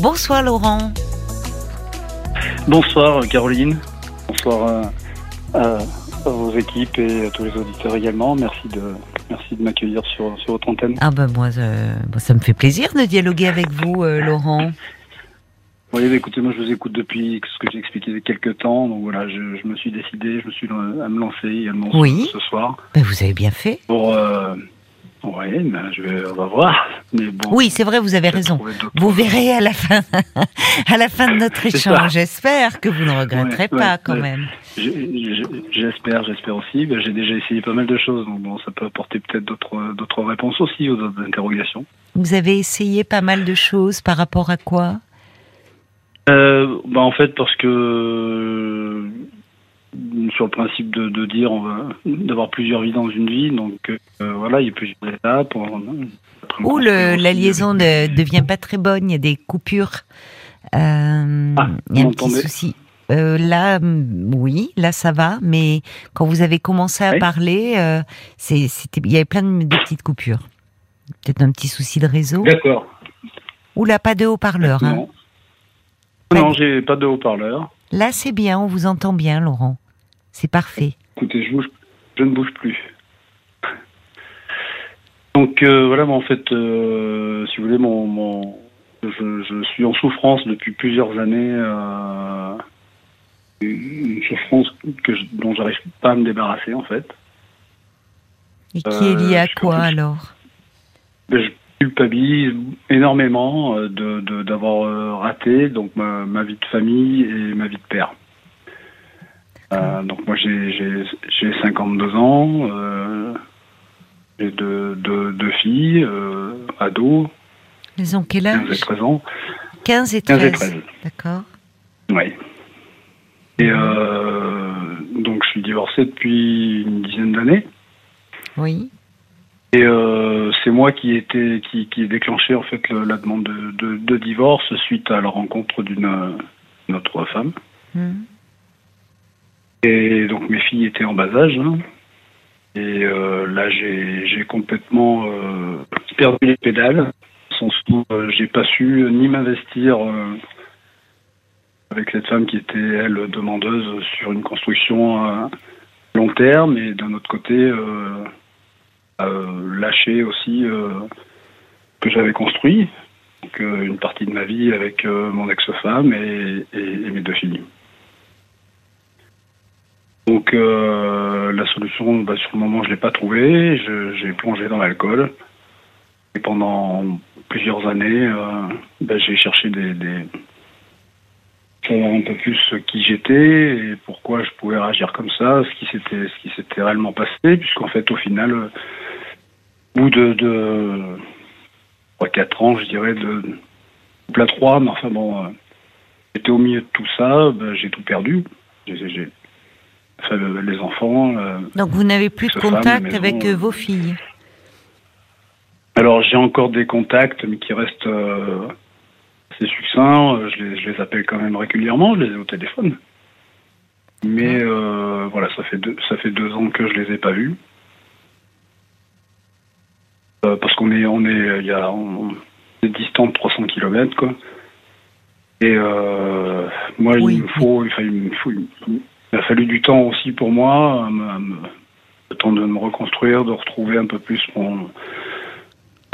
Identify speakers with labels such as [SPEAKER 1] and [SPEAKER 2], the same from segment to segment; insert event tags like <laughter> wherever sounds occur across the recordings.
[SPEAKER 1] Bonsoir Laurent.
[SPEAKER 2] Bonsoir Caroline. Bonsoir à, vos équipes et à tous les auditeurs également. Merci de, merci de m'accueillir sur, sur votre antenne.
[SPEAKER 1] Ah ben moi, ça me fait plaisir de dialoguer avec vous, euh, Laurent.
[SPEAKER 2] Oui, bah, écoutez, moi je vous écoute depuis ce que j'ai expliqué il y a quelques temps. Donc voilà, je, me suis décidé, je me suis à me lancer également
[SPEAKER 1] oui.
[SPEAKER 2] ce soir.
[SPEAKER 1] Ben, vous avez bien fait.
[SPEAKER 2] Pour, euh, oui, ben, je vais, on va voir. Mais bon,
[SPEAKER 1] oui, c'est vrai, vous avez raison. Vous verrez à la fin, <laughs> à la fin de notre échange. J'espère que vous ne regretterez pas quand même.
[SPEAKER 2] J'espère, j'espère aussi. Ben, j'ai déjà essayé pas mal de choses, donc bon, ça peut apporter peut-être d'autres, d'autres réponses aussi aux autres interrogations.
[SPEAKER 1] Vous avez essayé pas mal de choses par rapport à quoi?
[SPEAKER 2] Euh, ben, en fait, parce que sur le principe de, de dire d'avoir plusieurs vies dans une vie. Donc euh, voilà, il y a plusieurs étapes.
[SPEAKER 1] Ou la liaison ne devient pas très bonne, il y a des coupures. Euh, ah, il y a un petit souci. Euh, là, oui, là ça va, mais quand vous avez commencé à parler, c'était, il y avait plein de, petites coupures. Peut-être un petit souci de réseau.
[SPEAKER 2] D'accord.
[SPEAKER 1] Ou là, pas de haut-parleur. Hein.
[SPEAKER 2] Non, j'ai pas de haut-parleur.
[SPEAKER 1] Là, c'est bien, on vous entend bien, Laurent. C'est parfait.
[SPEAKER 2] Écoutez, je, bouge, je ne bouge plus. Donc euh, voilà, en fait, euh, si vous voulez, mon, mon je, suis en souffrance depuis plusieurs années. Euh, une souffrance que je, dont j'arrive pas à me débarrasser, en fait.
[SPEAKER 1] Et qui est liée à quoi alors?
[SPEAKER 2] Ben, Je culpabilise énormément de d'avoir raté donc ma, ma, vie de famille et ma vie de père. Euh, donc moi j'ai 52 ans, euh, j'ai deux, deux, deux, filles, euh, ados.
[SPEAKER 1] Elles ont quel âge?
[SPEAKER 2] 15 et 13 ans.
[SPEAKER 1] 15 et 13, 13. D'accord.
[SPEAKER 2] Oui. Et euh, donc je suis divorcé depuis une dizaine d'années.
[SPEAKER 1] Oui.
[SPEAKER 2] Et euh, c'est moi qui était qui, qui ai déclenché en fait le, la demande de, de, de, divorce suite à la rencontre d'une autre femme. Mmh. Et donc mes filles étaient en bas âge. Hein. Et euh, là, j'ai complètement euh, perdu les pédales. Sans euh, j'ai pas su ni m'investir avec cette femme qui était, elle, demandeuse sur une construction à long terme. Et d'un autre côté, lâcher aussi que j'avais construit. Donc, une partie de ma vie avec mon ex-femme et mes deux filles. Donc euh, la solution, bah, sur le moment, je l'ai pas trouvée. J'ai plongé dans l'alcool. Et pendant plusieurs années, euh, bah, j'ai cherché des, des savoir un peu plus qui j'étais et pourquoi je pouvais réagir comme ça, ce qui s'était ce qui s'était réellement passé, puisqu'en fait au final, au bout de, de 3-4 ans, je dirais, de plat 3, mais enfin bon, euh, j'étais au milieu de tout ça, bah, j'ai tout perdu. Les enfants. Euh,
[SPEAKER 1] Donc vous n'avez plus de contact avec euh, vos filles
[SPEAKER 2] Alors j'ai encore des contacts, mais qui restent euh, assez succincts. Je les, je les, appelle quand même régulièrement, je les ai au téléphone. Mais voilà, ça fait, deux, ça fait deux ans que je les ai pas vus. parce qu'on est, on est, il y a, on, est distant de 300 km, quoi. Et moi, il me faut, il me faut, il a fallu du temps aussi pour moi, le temps de me reconstruire, de retrouver un peu plus mon,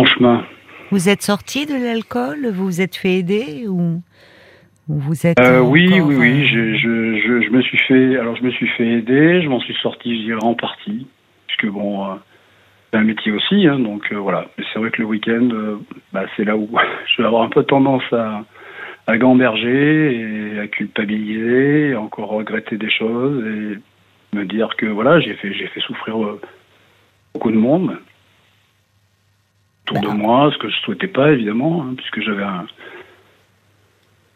[SPEAKER 2] chemin.
[SPEAKER 1] Vous êtes sorti de l'alcool? Vous vous êtes fait aider ou, vous êtes
[SPEAKER 2] euh, Oui, oui, oui. Euh, je, je, me suis fait. Alors, je me suis fait aider. Je m'en suis sorti, je dirais, en partie, puisque bon, euh, c'est un métier aussi, hein, donc voilà. Mais c'est vrai que le week-end, bah, c'est là où <laughs> je vais avoir un peu tendance à à gamberger et à culpabiliser, et encore regretter des choses et me dire que voilà, j'ai fait, j'ai fait souffrir euh, beaucoup de monde autour de moi, ce que je souhaitais pas évidemment, hein, puisque j'avais un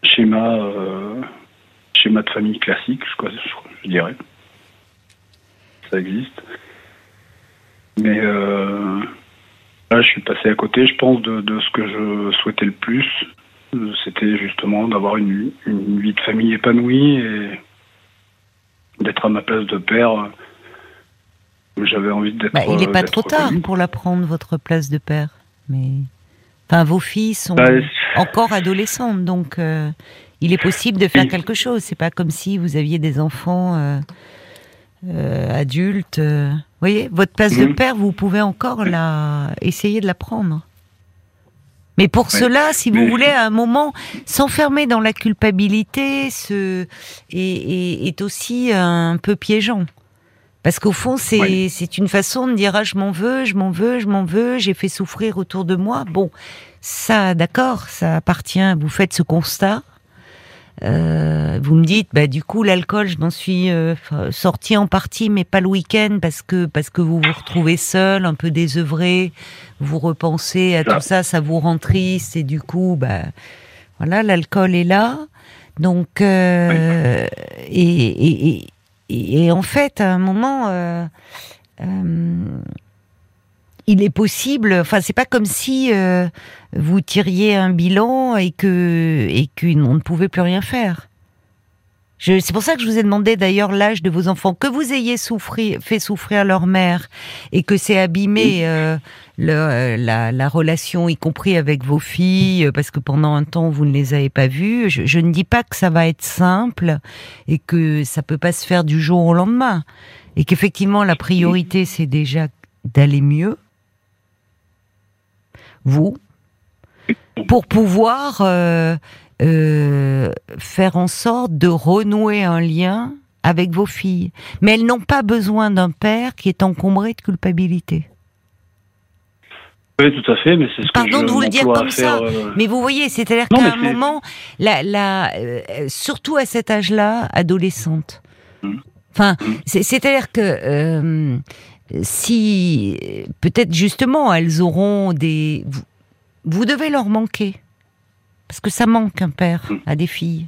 [SPEAKER 2] schéma, euh, schéma de famille classique, je, crois, je, dirais. Ça existe. Mais euh, là, je suis passé à côté, je pense, de, de ce que je souhaitais le plus, c'était justement d'avoir une, vie de famille épanouie et d'être à ma place de père. J'avais envie d'être.
[SPEAKER 1] Bah, il n'est pas trop tard pour la prendre, votre place de père. Mais. Enfin, vos filles sont.
[SPEAKER 2] Bah,
[SPEAKER 1] encore adolescente, donc il est possible de faire quelque chose. C'est pas comme si vous aviez des enfants adultes. Vous voyez, votre place de mhm. père, vous pouvez encore la essayer de la prendre. Mais pour cela, si vous voulez, à un moment, s'enfermer dans la culpabilité ce, est, aussi un peu piégeant. Parce qu'au fond, c'est c'est une façon de dire ah, je m'en veux, je m'en veux, je m'en veux, j'ai fait souffrir autour de moi. Bon, ça, d'accord, ça appartient. Vous faites ce constat. Euh, vous me dites, bah du coup l'alcool, je m'en suis euh, sorti en partie, mais pas le week-end parce que parce que vous vous retrouvez seul, un peu désœuvré, vous repensez à tout ça, ça vous rend triste et du coup, bah voilà, l'alcool est là. Donc euh, et, et, et, en fait, à un moment, euh, il est possible. Enfin, c'est pas comme si euh, vous tiriez un bilan et que et qu'on ne pouvait plus rien faire. C'est pour ça que je vous ai demandé d'ailleurs l'âge de vos enfants, que vous ayez souffri, fait souffrir leur mère et que c'est abîmé euh, euh, la, la, relation, y compris avec vos filles, parce que pendant un temps vous ne les avez pas vues. Je, je, ne dis pas que ça va être simple et que ça peut pas se faire du jour au lendemain et qu'effectivement la priorité c'est déjà d'aller mieux vous, pour pouvoir euh, euh, faire en sorte de renouer un lien avec vos filles. Mais elles n'ont pas besoin d'un père qui est encombré de culpabilité.
[SPEAKER 2] Oui, tout à fait, mais c'est ce
[SPEAKER 1] Pardon
[SPEAKER 2] que
[SPEAKER 1] de vous le dire comme ça, euh, mais vous voyez, c'est-à-dire qu'à un moment, la, la, surtout à cet âge-là, adolescente. Mmh. Enfin, mmh. c'est-à-dire que si peut-être justement elles auront des vous, devez leur manquer parce que ça manque un père mm. à des filles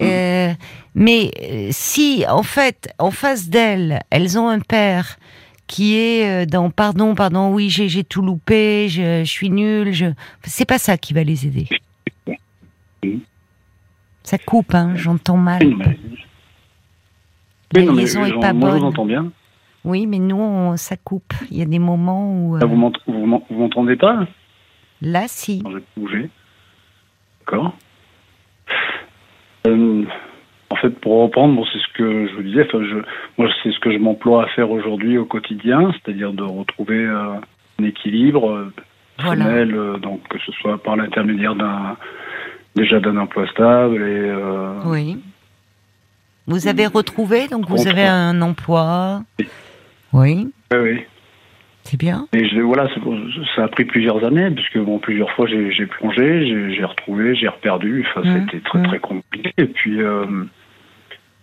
[SPEAKER 1] mm. euh, mais euh, si en fait en face d'elles elles ont un père qui est euh, dans pardon pardon oui j'ai tout loupé je, suis nul je c'est pas ça qui va les aider ça coupe hein j'entends mal
[SPEAKER 2] la liaison est pas bonne. J'entends bien.
[SPEAKER 1] Oui, mais nous, ça coupe. Il y a des moments où.
[SPEAKER 2] Ah, vous m'entendez pas
[SPEAKER 1] Là, si.
[SPEAKER 2] bouger. D'accord. Euh, en fait, pour reprendre, c'est ce que je vous disais. je, moi, c'est ce que je m'emploie à faire aujourd'hui au quotidien, c'est-à-dire de retrouver euh, un équilibre euh, personnel, donc que ce soit par l'intermédiaire d'un déjà d'un emploi stable et.
[SPEAKER 1] oui. Vous avez retrouvé, donc vous avez un emploi. Oui.
[SPEAKER 2] Oui, oui.
[SPEAKER 1] C'est bien.
[SPEAKER 2] Et je, voilà, ça a pris plusieurs années, puisque bon, plusieurs fois j'ai plongé, j'ai retrouvé, j'ai reperdu. Enfin, mmh. c'était très mmh. très compliqué. Et puis, euh,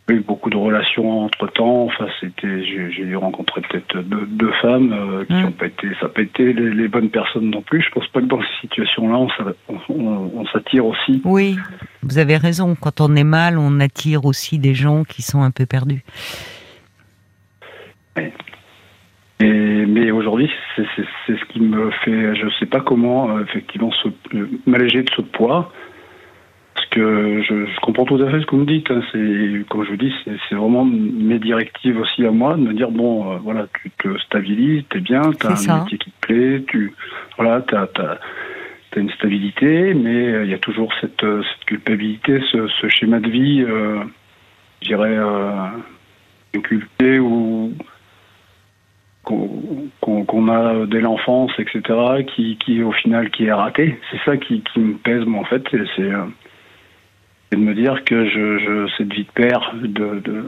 [SPEAKER 2] eu beaucoup de relations entre temps. Enfin, c'était, j'ai rencontré peut-être deux, femmes euh, qui n'ont mmh. pas été, ça n'a pas été les, bonnes personnes non plus. Je pense pas que dans ces situations-là, on, on s'attire aussi.
[SPEAKER 1] Oui, vous avez raison. Quand on est mal, on attire aussi des gens qui sont un peu perdus.
[SPEAKER 2] Oui mais aujourd'hui, c'est ce qui me fait, je ne sais pas comment, euh, effectivement, euh, m'alléger de ce poids. Parce que je, comprends tout à fait ce que vous me dites. Hein. c'est, comme je vous dis, c'est vraiment mes directives aussi à moi de me dire bon, euh, voilà, tu te stabilises, t'es bien, t'as un métier qui te plaît, tu, voilà, t'as, as, une stabilité, mais il y a toujours cette, cette culpabilité, ce, ce, schéma de vie, je dirais, inculqué ou qu'on a dès l'enfance, etc., qui, qui, au final qui est raté. C'est ça qui, qui, me pèse, moi, en fait, c'est euh, de me dire que je, je cette vie de père, de, de, de,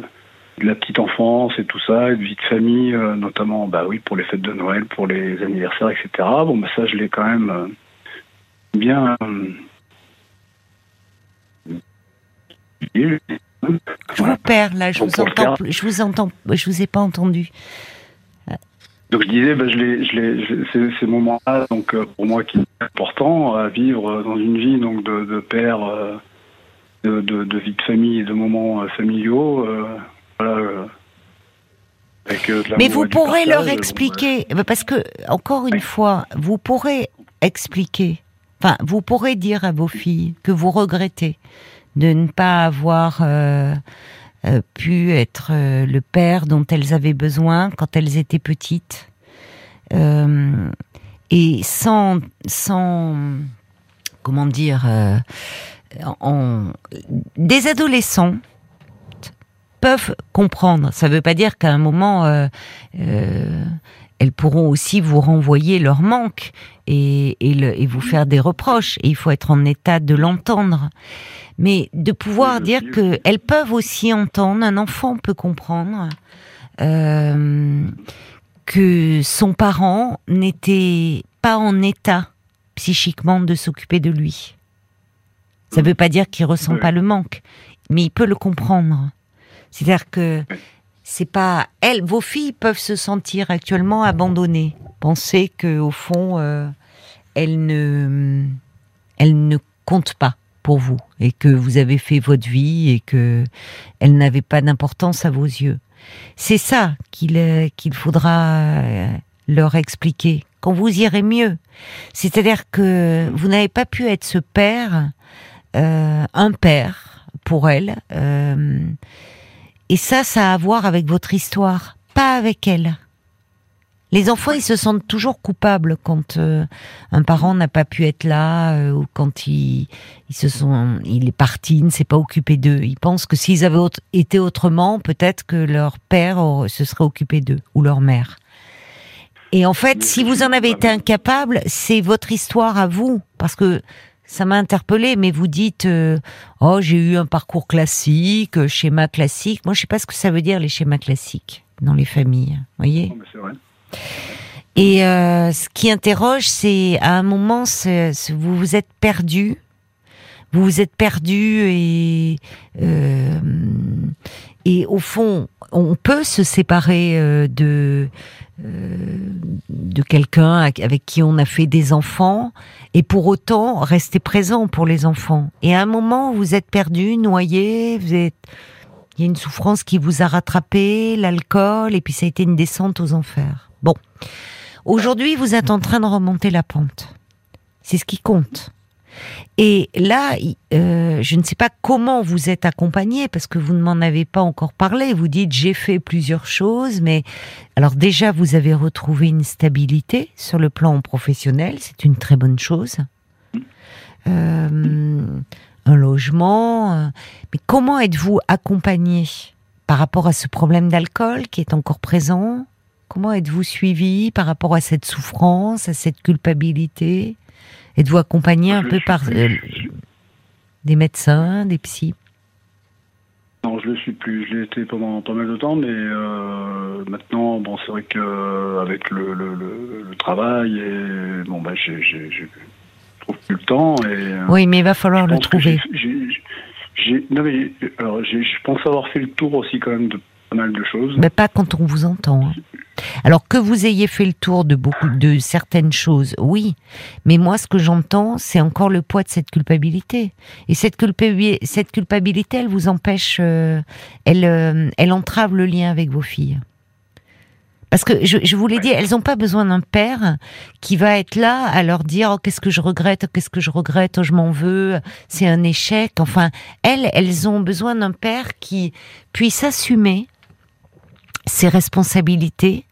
[SPEAKER 2] la petite enfance et tout ça, et de vie de famille, euh, notamment, bah oui, pour les fêtes de Noël, pour les anniversaires, etc. Bon, bah ça, je l'ai quand même euh, bien.
[SPEAKER 1] je vous perds là, je vous entends, je vous entends, je vous ai pas entendu.
[SPEAKER 2] Donc je disais, ben, je les, je les, ces, moments-là, donc euh, pour moi qui est important à vivre dans une vie donc de, de père, euh, de, de, de, vie de famille et de moments euh, familiaux. voilà,
[SPEAKER 1] Mais vous pourrez leur expliquer, parce que encore une fois, vous pourrez expliquer, enfin, vous pourrez dire à vos filles que vous regrettez de ne pas avoir euh, pu être euh, le père dont elles avaient besoin quand elles étaient petites. Euh, et sans, sans comment dire, en, des adolescents peuvent comprendre. Ça ne veut pas dire qu'à un moment, euh, euh, elles pourront aussi vous renvoyer leur manque et, et, vous faire des reproches. Et il faut être en état de l'entendre. Mais de pouvoir dire qu'elles peuvent aussi entendre, un enfant peut comprendre euh, que son parent n'était pas en état psychiquement de s'occuper de lui. Ça ne veut pas dire qu'il ressent pas le manque, mais il peut le comprendre. C'est-à-dire que c'est pas elles, vos filles peuvent se sentir actuellement abandonnées, penser que au fond euh, elles ne elles ne comptent pas pour vous et que vous avez fait votre vie et que elles n'avaient pas d'importance à vos yeux. C'est ça qu'il euh, qu'il faudra euh, leur expliquer quand vous irez mieux. C'est-à-dire que vous n'avez pas pu être ce père, un père pour elle. Et ça, ça a à voir avec votre histoire, pas avec elle. Les enfants, ils se sentent toujours coupables quand euh, un parent n'a pas pu être là euh, ou quand il, se sont, il est parti, il ne s'est pas occupé d'eux. Ils pensent que s'ils avaient été autrement, peut-être que leur père se serait occupé d'eux ou leur mère. Et en fait, si vous en avez été incapable, c'est votre histoire à vous, parce que ça m'a interpellé, mais vous dites euh, oh j'ai eu un parcours classique, euh, schéma classique. Moi je sais pas ce que ça veut dire les schémas classiques dans les familles, voyez. vrai. Et euh, ce qui interroge, c'est à un moment, vous vous êtes perdu, vous vous êtes perdu et et au fond, on peut se séparer de de quelqu'un avec qui on a fait des enfants et pour autant rester présent pour les enfants. Et à un moment, vous êtes perdu, noyé, vous êtes, il y a une souffrance qui vous a rattrapé, l'alcool, et puis ça a été une descente aux enfers. Bon. Aujourd'hui, vous êtes en train de remonter la pente. C'est ce qui compte. Et là, euh, je ne sais pas comment vous êtes accompagné parce que vous ne m'en avez pas encore parlé. Vous dites j'ai fait plusieurs choses, mais alors déjà vous avez retrouvé une stabilité sur le plan professionnel, c'est une très bonne chose. Euh, un logement, euh, mais comment êtes-vous accompagné par rapport à ce problème d'alcool qui est encore présent? Comment êtes-vous suivi par rapport à cette souffrance, à cette culpabilité? Êtes-vous accompagné un peu par euh, des médecins, des psys
[SPEAKER 2] non, je le suis plus. Je l'ai été pendant pas mal de temps, mais euh, maintenant, bon, c'est vrai que avec le, le, travail et bon, bah, je trouve plus le temps. Et, euh,
[SPEAKER 1] oui, mais il va falloir le trouver.
[SPEAKER 2] non, mais alors, je pense avoir fait le tour aussi quand même de pas mal de choses.
[SPEAKER 1] Mais pas quand on vous entend. Hein. Alors que vous ayez fait le tour de beaucoup de certaines choses, oui, mais moi ce que j'entends, c'est encore le poids de cette culpabilité. Et cette, cette culpabilité, elle vous empêche, euh, elle, euh, elle entrave le lien avec vos filles. Parce que je, vous l'ai dit, elles n'ont pas besoin d'un père qui va être là à leur dire oh, qu'est-ce que je regrette, qu'est-ce que je regrette, oh, je m'en veux, c'est un échec. Enfin, elles, elles ont besoin d'un père qui puisse assumer ses responsabilités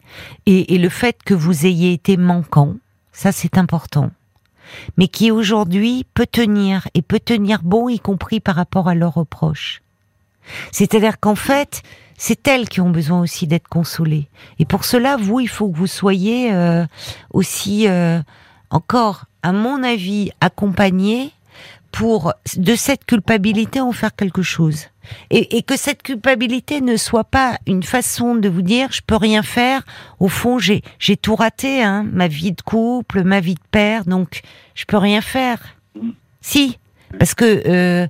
[SPEAKER 1] et, le fait que vous ayez été manquant, ça c'est important, mais qui aujourd'hui peut tenir et peut tenir bon, y compris par rapport à leurs reproches. C'est-à-dire qu'en fait, c'est elles qui ont besoin aussi d'être consolées. Et pour cela, vous, il faut que vous soyez euh, aussi, euh, encore, à mon avis, accompagnés pour de cette culpabilité en faire quelque chose. Et, que cette culpabilité ne soit pas une façon de vous dire je peux rien faire. Au fond, j'ai tout raté, hein, ma vie de couple, ma vie de père, donc je peux rien faire. Si, parce que euh,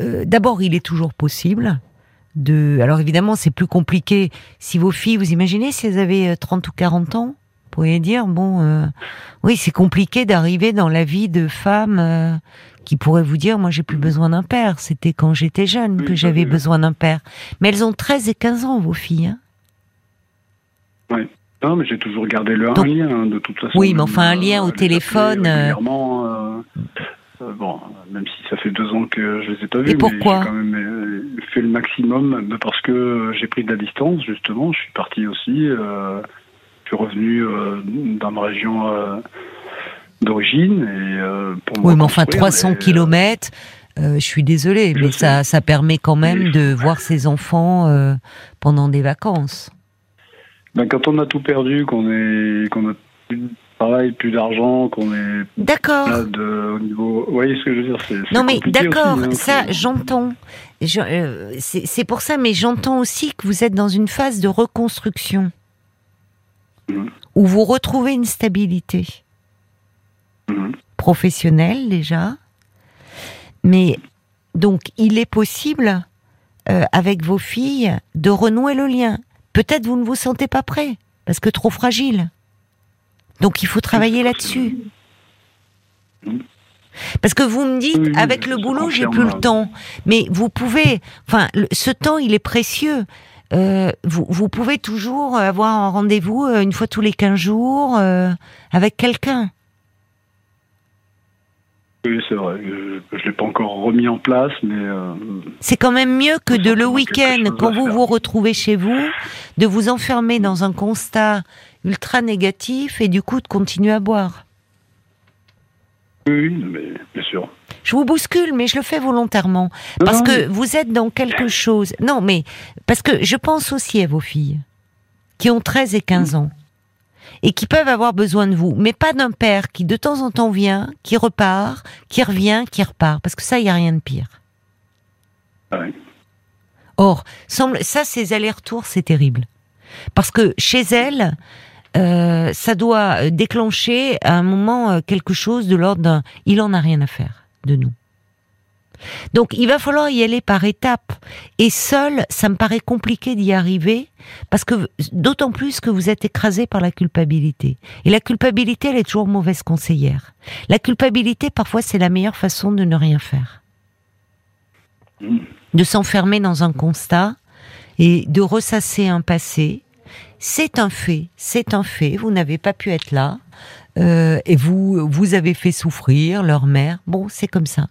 [SPEAKER 1] euh, d'abord, il est toujours possible de. Alors évidemment, c'est plus compliqué si vos filles, vous imaginez si elles avaient 30 euh, ou 40 ans, vous pourriez dire bon, oui, c'est compliqué d'arriver dans la vie de femme qui pourraient vous dire, moi j'ai plus besoin d'un père, c'était quand j'étais jeune que j'avais besoin d'un père. Mais elles ont 13 et 15 ans, vos filles. Hein
[SPEAKER 2] oui. Non, mais j'ai toujours gardé le un lien, hein, de toute façon.
[SPEAKER 1] Oui, mais enfin, un lien au euh, téléphone.
[SPEAKER 2] Euh, euh, bon, même si ça fait deux ans que je les ai pas vus.
[SPEAKER 1] Et pourquoi
[SPEAKER 2] J'ai quand même fait le maximum, parce que j'ai pris de la distance, justement. Je suis parti aussi. je suis revenu dans ma région d'origine. Et euh,
[SPEAKER 1] oui, mais enfin 300 km. je suis désolée, mais ça, ça permet quand même de voir ses enfants pendant des vacances.
[SPEAKER 2] Ben, quand on a tout perdu, qu'on est, qu'on a plus de travail, plus d'argent, qu'on est.
[SPEAKER 1] D'accord.
[SPEAKER 2] Au niveau, vous voyez ce que je veux dire
[SPEAKER 1] Non, mais d'accord, hein, ça, j'entends. c'est pour ça, mais j'entends aussi que vous êtes dans une phase de reconstruction. Mhm. Où vous retrouvez une stabilité. Mhm. Professionnelle, déjà. Mais, donc, il est possible, euh, avec vos filles, de renouer le lien. Peut-être vous ne vous sentez pas prêt, parce que trop fragile. Donc il faut travailler là-dessus. Parce que vous me dites, avec le boulot, j'ai plus le temps. Mais vous pouvez, enfin, ce temps, il est précieux. Euh, vous, vous, pouvez toujours avoir un rendez-vous euh, une fois tous les 15 jours euh, avec quelqu'un.
[SPEAKER 2] Oui, c'est vrai. Je ne l'ai pas encore remis en place, mais... Euh,
[SPEAKER 1] c'est quand même mieux que de le week-end, quand vous vous retrouvez chez vous, de vous enfermer dans un constat ultra négatif et du coup de continuer à boire.
[SPEAKER 2] Oui, mais bien sûr.
[SPEAKER 1] Je vous bouscule, mais je le fais volontairement. Parce que vous êtes dans quelque chose... Non, mais parce que je pense aussi à vos filles, qui ont 13 et 15 ans et qui peuvent avoir besoin de vous, mais pas d'un père qui de temps en temps vient, qui repart, qui revient, qui repart, parce que ça, il n'y a rien de pire. Or, semble, ça, ces allers-retours, c'est terrible. Parce que chez elle, euh, ça doit déclencher à un moment euh, quelque chose de l'ordre d'un il en a rien à faire de nous. Donc il va falloir y aller par étapes. Et seul, ça me paraît compliqué d'y arriver, parce que d'autant plus que vous êtes écrasé par la culpabilité. Et la culpabilité, elle est toujours mauvaise conseillère. La culpabilité, parfois, c'est la meilleure façon de ne rien faire. De s'enfermer dans un constat et de ressasser un passé. C'est un fait, c'est un fait, vous n'avez pas pu être là, euh, et vous, vous avez fait souffrir leur mère. Bon, c'est comme ça.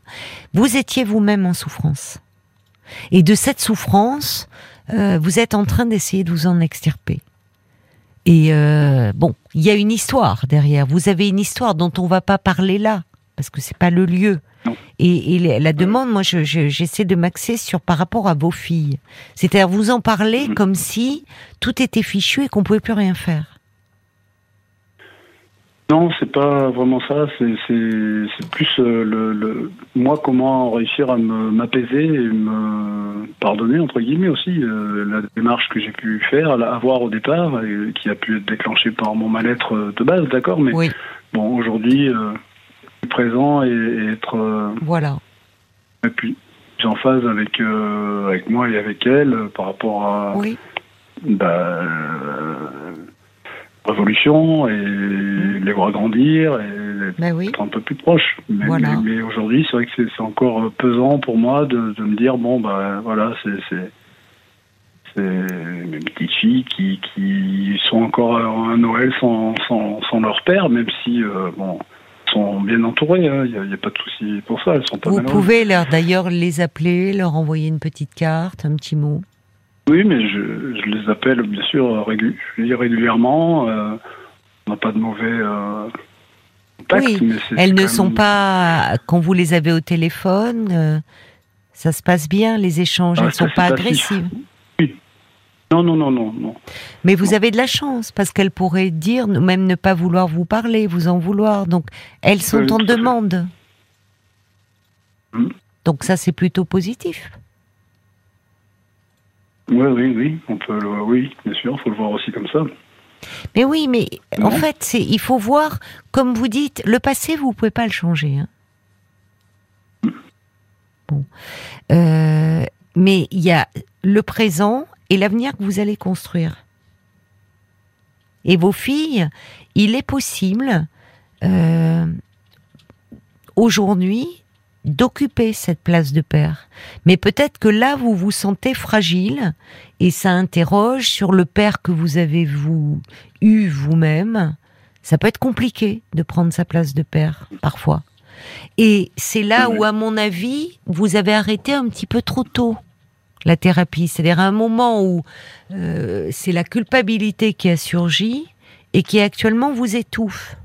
[SPEAKER 1] Vous étiez vous-même en souffrance. Et de cette souffrance, euh, vous êtes en train d'essayer de vous en extirper. Et euh, bon, il y a une histoire derrière. Vous avez une histoire dont on va pas parler là, parce que c'est pas le lieu. Et, et, la demande, moi, j'essaie je, de m'axer sur par rapport à vos filles. C'est-à-dire vous en parler mm. comme si tout était fichu et qu'on pouvait plus rien faire.
[SPEAKER 2] Non, c'est pas vraiment ça. C'est plus euh, le, moi comment réussir à m'apaiser et me pardonner entre guillemets aussi euh, la démarche que j'ai pu faire, avoir au départ, et, qui a pu être déclenchée par mon mal-être euh, de base, d'accord. Mais bon, aujourd'hui, euh, présent et, être
[SPEAKER 1] voilà.
[SPEAKER 2] Et puis en phase avec avec moi et avec elle par rapport à
[SPEAKER 1] oui.
[SPEAKER 2] bah, révolution et les voir grandir et
[SPEAKER 1] ben
[SPEAKER 2] être un peu plus proche. Mais, mais, aujourd'hui, c'est vrai que c'est encore pesant pour moi de, de, me dire bon, bah voilà, c'est mes petites filles qui, qui sont encore à Noël sans, sans, sans leur père, même si euh, bon sont bien entourées, il hein, n'y a, a, pas de souci pour ça. Elles sont pas
[SPEAKER 1] Vous pouvez leur d'ailleurs les appeler, leur envoyer une petite carte, un petit mot.
[SPEAKER 2] Oui, mais je, je, les appelle bien sûr régulièrement. Euh, on n'a pas de mauvais euh,
[SPEAKER 1] contacts. Oui, elles ne sont pas, quand vous les avez au téléphone, euh, ça se passe bien, les échanges, ah, elles ne sont pas agressives.
[SPEAKER 2] Oui. Non, non, non, non, non.
[SPEAKER 1] Mais vous avez de la chance, parce qu'elles pourraient dire, même ne pas vouloir vous parler, vous en vouloir. Donc, elles sont en demande. Hmm. Donc ça, c'est plutôt positif.
[SPEAKER 2] Oui, oui, oui, on peut, oui, bien sûr, il faut le voir aussi comme ça.
[SPEAKER 1] Mais oui, mais en fait, il faut voir, comme vous dites, le passé, vous pouvez pas le changer. Hein. Bon, euh, mais il y a le présent et l'avenir que vous allez construire. Et vos filles, il est possible euh, aujourd'hui d'occuper cette place de père. Mais peut-être que là, vous vous sentez fragile et ça interroge sur le père que vous avez vous eu vous-même. Ça peut être compliqué de prendre sa place de père parfois. Et c'est là où, à mon avis, vous avez arrêté un petit peu trop tôt la thérapie. C'est-à-dire un moment où euh, c'est la culpabilité qui a surgi et qui actuellement vous étouffe.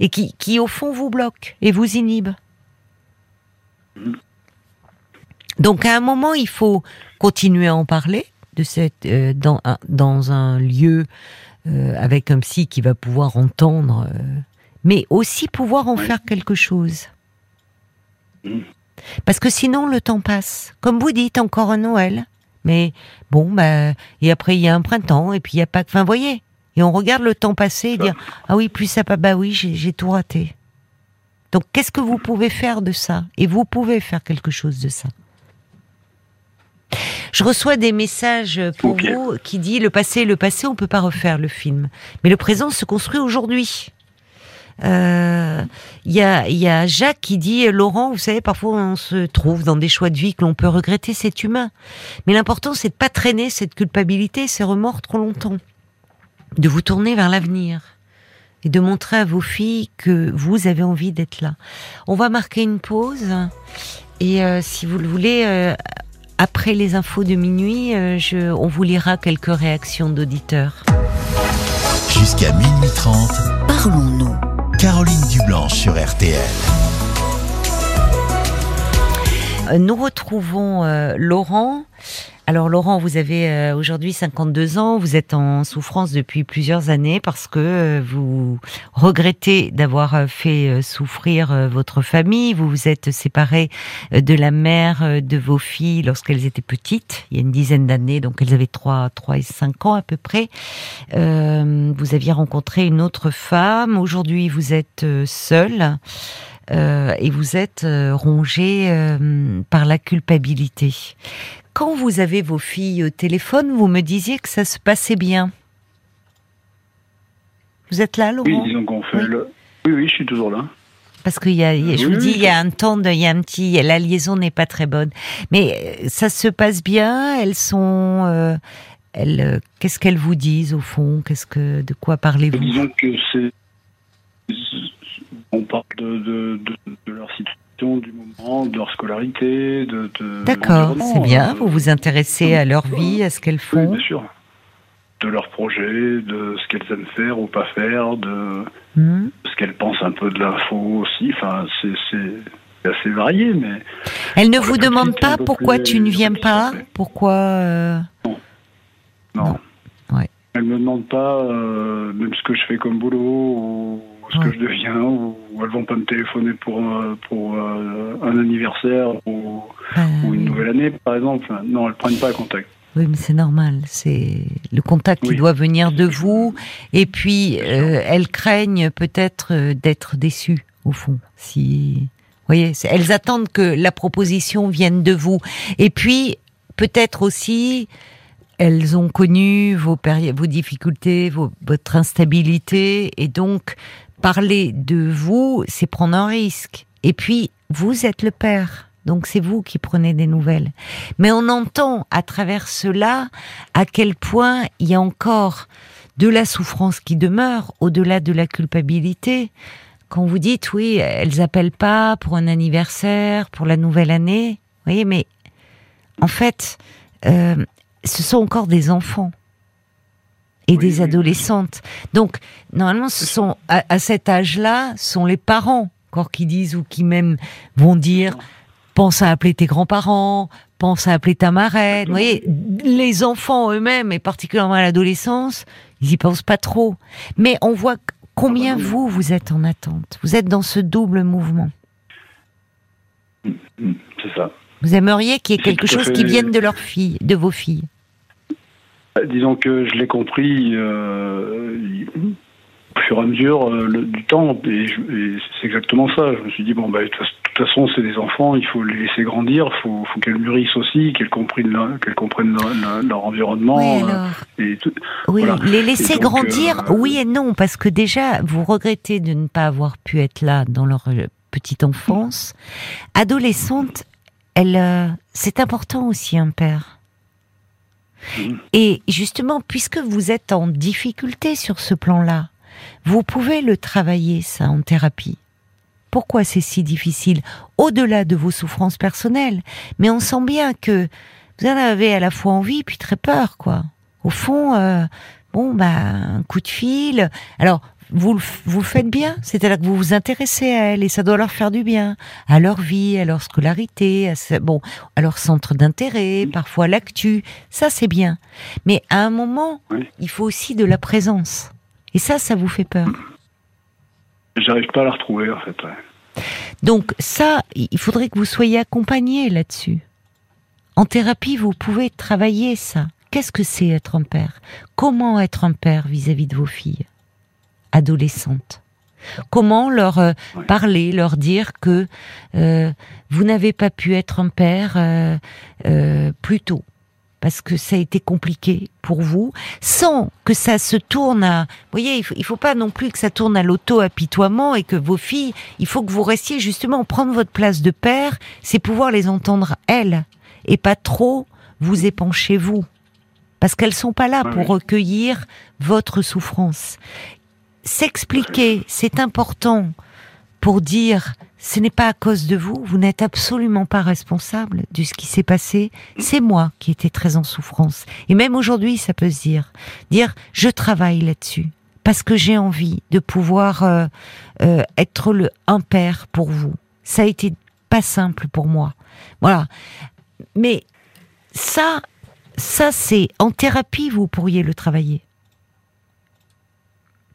[SPEAKER 1] et qui, qui au fond vous bloque et vous inhibe. Donc à un moment, il faut continuer à en parler de cette euh, dans un, dans un lieu euh, avec un psy qui va pouvoir entendre, euh, mais aussi pouvoir en faire quelque chose. Mm. Parce que sinon le temps passe. Comme vous dites, encore un Noël. Mais bon, bah, et après il y a un printemps, et puis il y a pas. Enfin, voyez. Et on regarde le temps passer et dire ah oui, plus ça pas. Bah oui, j'ai tout raté. Donc qu'est-ce que vous pouvez faire de ça? Et vous pouvez faire quelque chose de ça. Je reçois des messages pour vous qui dit le passé, le passé, on peut pas refaire le film, mais le présent se construit aujourd'hui. Il euh, y, a, y a Jacques qui dit Laurent, vous savez, parfois on se trouve dans des choix de vie que l'on peut regretter, c'est humain. Mais l'important, c'est de pas traîner cette culpabilité, ces remords trop longtemps, de vous tourner vers l'avenir et de montrer à vos filles que vous avez envie d'être là. On va marquer une pause et euh, si vous le voulez, euh, après les infos de minuit, euh, je, on vous lira quelques réactions d'auditeurs.
[SPEAKER 3] Jusqu'à minuit 30, parlons-nous. Caroline Dublanche sur RTL.
[SPEAKER 1] Nous retrouvons Laurent alors Laurent, vous avez euh, aujourd'hui 52 ans, vous êtes en souffrance depuis plusieurs années parce que euh, vous regrettez d'avoir euh, fait souffrir votre famille, vous vous êtes séparé de la mère de vos filles lorsqu'elles étaient petites, il y a une dizaine d'années, donc elles avaient 3, 3 et 5 ans à peu près. vous aviez rencontré une autre femme, aujourd'hui vous êtes seul. et vous êtes rongé par la culpabilité quand vous avez vos filles au téléphone, vous me disiez que ça se passait bien. Vous êtes là, Laurent
[SPEAKER 2] Oui, disons qu'on fait le... Oui, oui, je suis toujours là.
[SPEAKER 1] Parce qu'il y a, je vous dis, il y a un temps, il y a un petit, la liaison n'est pas très bonne. Mais euh, ça se passe bien. Elles sont, euh, elles, euh, qu'est-ce qu'elles vous disent au fond? Qu'est-ce que, de quoi parlez-vous?
[SPEAKER 2] Disons que c'est, on parle de, de, de leur situation du moment, de leur scolarité, de.
[SPEAKER 1] D'accord, c'est bien. Euh, vous vous intéressez à leur vie, à ce qu'elles font.
[SPEAKER 2] Oui, bien sûr. De leurs projets, de ce qu'elles aiment faire ou pas faire, de hmm. ce qu'elles pensent un peu de l'info aussi. Enfin, c'est assez varié, mais.
[SPEAKER 1] Elles ne vous demandent pas pourquoi tu ne viens pas Pourquoi euh,
[SPEAKER 2] Non. Non. Ouais. Elles me demandent pas euh, même ce que je fais comme boulot ou ce que je deviens, ou, elles vont pas me téléphoner pour, euh, pour euh, un anniversaire ou, euh, une nouvelle année, par exemple. Non, elles prennent pas contact.
[SPEAKER 1] Oui, mais c'est normal. C'est le contact qui doit venir de vous. Et puis, elles craignent peut-être d'être déçues, au fond. Si, vous voyez, elles attendent que la proposition vienne de vous. Et puis, peut-être aussi, elles ont connu vos, vos difficultés, votre instabilité, et donc parler de vous, c'est prendre un risque. Et puis, vous êtes le père. Donc c'est vous qui prenez des nouvelles. Mais on entend à travers cela à quel point il y a encore de la souffrance qui demeure au-delà de la culpabilité. Quand vous dites oui, elles appellent pas pour un anniversaire, pour la nouvelle année, vous voyez, mais en fait, euh, ce sont encore des enfants et des adolescentes. Donc, normalement, ce sont à, cet âge-là, sont les parents encore qui disent ou qui même vont dire pense à appeler tes grands-parents, pense à appeler ta marraine. Vous voyez, les enfants eux-mêmes, et particulièrement à l'adolescence, ils y pensent pas trop. Mais on voit combien vous, vous êtes en attente. Vous êtes dans ce double mouvement.
[SPEAKER 2] C'est ça.
[SPEAKER 1] Vous aimeriez qu'il y ait quelque chose qui vienne de leurs filles, de vos filles?
[SPEAKER 2] Euh, disons que je l'ai compris euh, au fur et à mesure euh, du temps, et, c'est exactement ça. Je me suis dit, bon, bah, de toute façon, c'est des enfants, il faut les laisser grandir, il faut, faut qu'elles mûrissent aussi, qu'elles comprennent, qu'elles comprennent leur, environnement.
[SPEAKER 1] Oui, oui les laisser grandir, oui et non, parce que déjà, vous regrettez de ne pas avoir pu être là dans leur petite enfance. Adolescente, elle, c'est important aussi, un père. Mm. Et justement, puisque vous êtes en difficulté sur ce plan-là, vous pouvez le travailler, ça, en thérapie. Pourquoi c'est si difficile Au-delà de vos souffrances personnelles? Mais on sent bien que vous en avez à la fois envie puis très peur, quoi. Au fond, euh, bon, bah, un coup de fil. Alors, vous, vous faites bien. C'est-à-dire que vous vous intéressez à elles et ça doit leur faire du bien. À leur vie, à leur scolarité, à, bon, à leur centre d'intérêt, parfois l'actu. Ça, c'est bien. Mais à un moment, il faut aussi de la présence. Et ça, ça vous fait peur.
[SPEAKER 2] J'arrive pas à la retrouver, en fait.
[SPEAKER 1] Donc ça, il faudrait que vous soyez accompagné là-dessus. En thérapie, vous pouvez travailler ça. Qu'est-ce que c'est être un père? Comment être un père vis-à-vis de vos filles? Adolescentes Comment leur euh, parler, leur dire que euh, vous n'avez pas pu être un père euh, plus tôt? Parce que ça a été compliqué pour vous, sans que ça se tourne à... Vous voyez, il faut, faut pas non plus que ça tourne à l'auto-apitoiement et que vos filles, il faut que vous restiez justement prendre votre place de père, c'est pouvoir les entendre elles, et pas trop vous épancher vous. Parce qu'elles sont pas là pour recueillir votre souffrance. S'expliquer, c'est important pour dire ce n'est pas à cause de vous, vous n'êtes absolument pas responsable de ce qui s'est passé, c'est moi qui étais très en souffrance. Et même aujourd'hui, ça peut se dire, dire je travaille là-dessus parce que j'ai envie de pouvoir euh, euh, être le un père pour vous. Ça a été pas simple pour moi. Voilà. Mais ça, ça c'est en thérapie vous pourriez le travailler.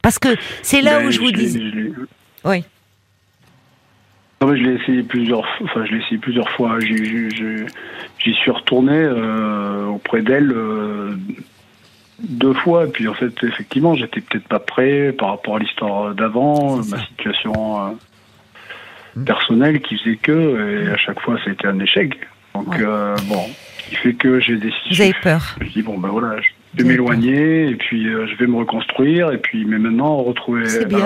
[SPEAKER 1] Parce que c'est là où je vous dis. Oui
[SPEAKER 2] je l'ai essayé plusieurs, enfin, je l'ai essayé plusieurs fois. J'y suis retourné euh, auprès d'elle euh, deux fois. Et puis en fait, effectivement, j'étais peut-être pas prêt par rapport à l'histoire d'avant, ma situation euh, personnelle qui faisait que, et à chaque fois, ça a été un échec. Donc bon, qui fait que j'ai décidé.
[SPEAKER 1] Vous avez peur.
[SPEAKER 2] Je dis bon ben voilà, de m'éloigner et puis euh, je vais me reconstruire et puis mais maintenant retrouver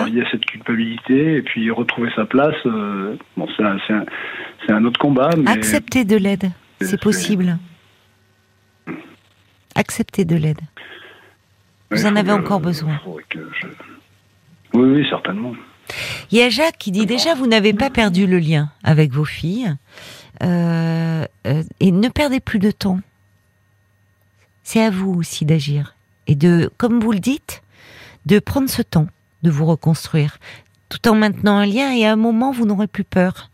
[SPEAKER 2] il y a cette culpabilité et puis retrouver sa place euh, bon c'est un, un, un, autre combat mais
[SPEAKER 1] accepter de l'aide c'est possible. Accepter de l'aide. Vous en avez encore besoin.
[SPEAKER 2] oui oui certainement.
[SPEAKER 1] Il y a Jacques qui dit déjà vous n'avez pas perdu le lien avec vos filles. Euh, et ne perdez plus de temps c'est à vous aussi d'agir et de, comme vous le dites, de prendre ce temps de vous reconstruire, tout en maintenant un lien et à un moment vous n'aurez plus peur.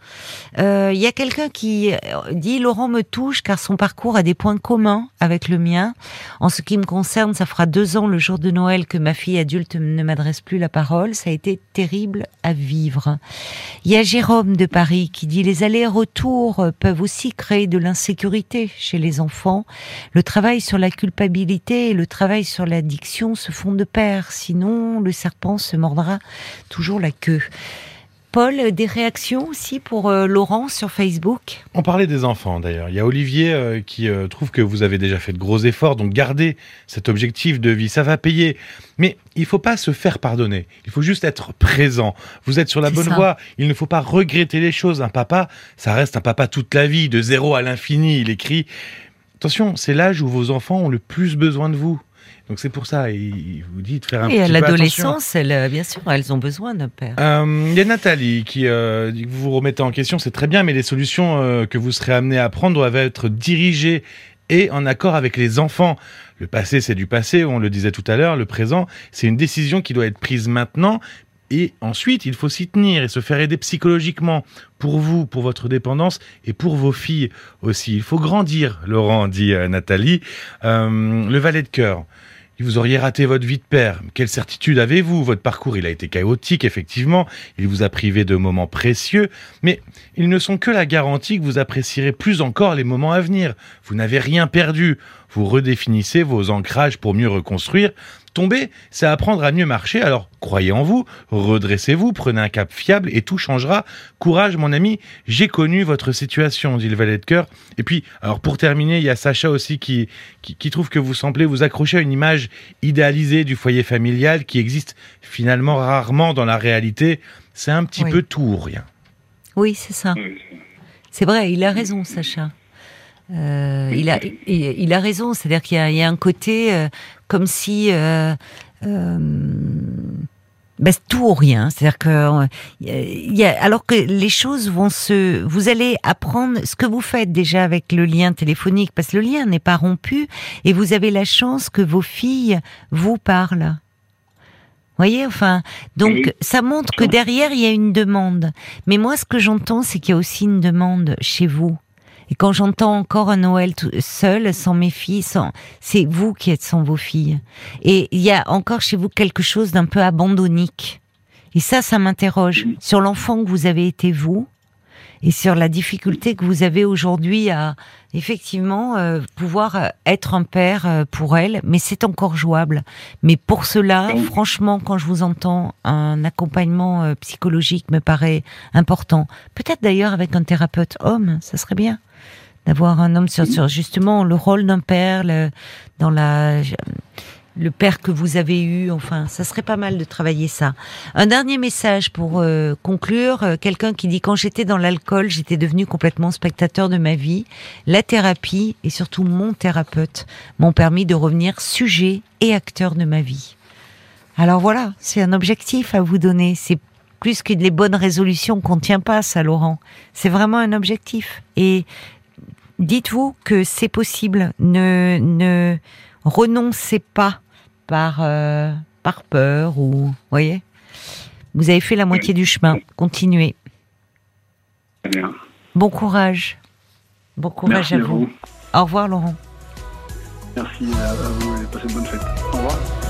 [SPEAKER 1] Euh, il y a quelqu'un qui euh, dit Laurent me touche car son parcours a des points communs avec le mien. En ce qui me concerne, ça fera deux ans le jour de Noël que ma fille adulte ne m'adresse plus la parole. Ça a été terrible à vivre. Il y a Jérôme de Paris qui dit les allers-retours peuvent aussi créer de l'insécurité chez les enfants. Le travail sur la culpabilité et le travail sur l'addiction se font de pair. Sinon, le serpent se mordra toujours la Paul, des réactions aussi pour euh, Laurent sur Facebook?
[SPEAKER 4] On parlait des enfants d'ailleurs. Il y a Olivier euh, qui euh, trouve que vous avez déjà fait de gros efforts, donc gardez cet objectif de vie, ça va payer. Mais il faut pas se faire pardonner, il faut juste être présent. Vous êtes sur la bonne voie, il ne faut pas regretter les choses. Un papa, ça reste un papa toute la vie, de zéro à l'infini, il écrit. Attention, c'est l'âge où vos enfants ont le plus besoin de vous. Donc c'est pour ça, il vous dit de faire un et
[SPEAKER 1] à l'adolescence, euh, bien sûr, elles ont besoin d'un père.
[SPEAKER 4] Euh, il y a Nathalie qui euh, dit que vous vous remettez en question, c'est très bien, mais les solutions que vous serez amené à prendre doivent être dirigées et en accord avec les enfants. Le passé, c'est du passé, on le disait tout à l'heure, le présent, c'est une décision qui doit être prise maintenant, et ensuite, il faut s'y tenir et se faire aider psychologiquement pour vous, pour votre dépendance et pour vos filles aussi. Il faut grandir, Laurent, dit Nathalie. le valet de cœur. Vous auriez raté votre vie de père. Quelle certitude avez-vous? Votre parcours, il a été chaotique, effectivement. Il vous a privé de moments précieux. Mais ils ne sont que la garantie que vous apprécierez plus encore les moments à venir. Vous n'avez rien perdu. Vous redéfinissez vos ancrages pour mieux reconstruire. Tomber, c'est apprendre à mieux marcher, alors croyez en vous, redressez-vous, prenez un cap fiable et tout changera. Courage mon ami, j'ai connu votre situation, dit le valet de cœur. Et puis, alors pour terminer, il y a Sacha aussi qui, qui, trouve que vous semblez vous accrocher à une image idéalisée du foyer familial qui existe finalement rarement dans la réalité. C'est un petit peu tout ou rien.
[SPEAKER 1] Oui, c'est ça. C'est vrai, il a raison, Sacha. Euh, il, a, il, a raison, c'est-à-dire qu'il y, a un côté euh, comme si euh, ben, tout ou rien, c'est-à-dire que il y a, alors que les choses vont se, vous allez apprendre ce que vous faites déjà avec le lien téléphonique, parce que le lien n'est pas rompu et vous avez la chance que vos filles vous parlent. voyez, enfin, donc ça montre que derrière il y a une demande. Mais moi, ce que j'entends, c'est qu'il y a aussi une demande chez vous. Et quand j'entends encore un Noël tout seul, sans mes filles, sans, c'est vous qui êtes sans vos filles. Et il y a encore chez vous quelque chose d'un peu abandonnique. Et ça, ça m'interroge sur l'enfant que vous avez été vous et sur la difficulté que vous avez aujourd'hui à effectivement euh, pouvoir euh, être un père euh, pour elle, mais c'est encore jouable. Mais pour cela, franchement, quand je vous entends, un accompagnement psychologique me paraît important. Peut-être d'ailleurs avec un thérapeute homme, ça serait bien d'avoir un homme sur, sur justement le rôle d'un père le, dans la le père que vous avez eu. Enfin, ça serait pas mal de travailler ça. Un dernier message pour euh, conclure. Euh, quelqu'un qui dit quand j'étais dans l'alcool, j'étais devenu complètement spectateur de ma vie. La thérapie et surtout mon thérapeute m'ont permis de revenir sujet et acteur de ma vie. Alors voilà, c'est un objectif à vous donner. C'est plus que les bonnes résolutions qu'on tient pas, ça, Laurent. C'est vraiment un objectif. Et dites-vous que c'est possible. Ne, ne renoncez pas par, euh, par peur ou, voyez Vous avez fait la moitié du chemin. Continuez.
[SPEAKER 2] bien.
[SPEAKER 1] Bon courage. Bon courage à, vous. Au revoir, Laurent.
[SPEAKER 2] Merci à vous et passez une bonne fête. Au revoir.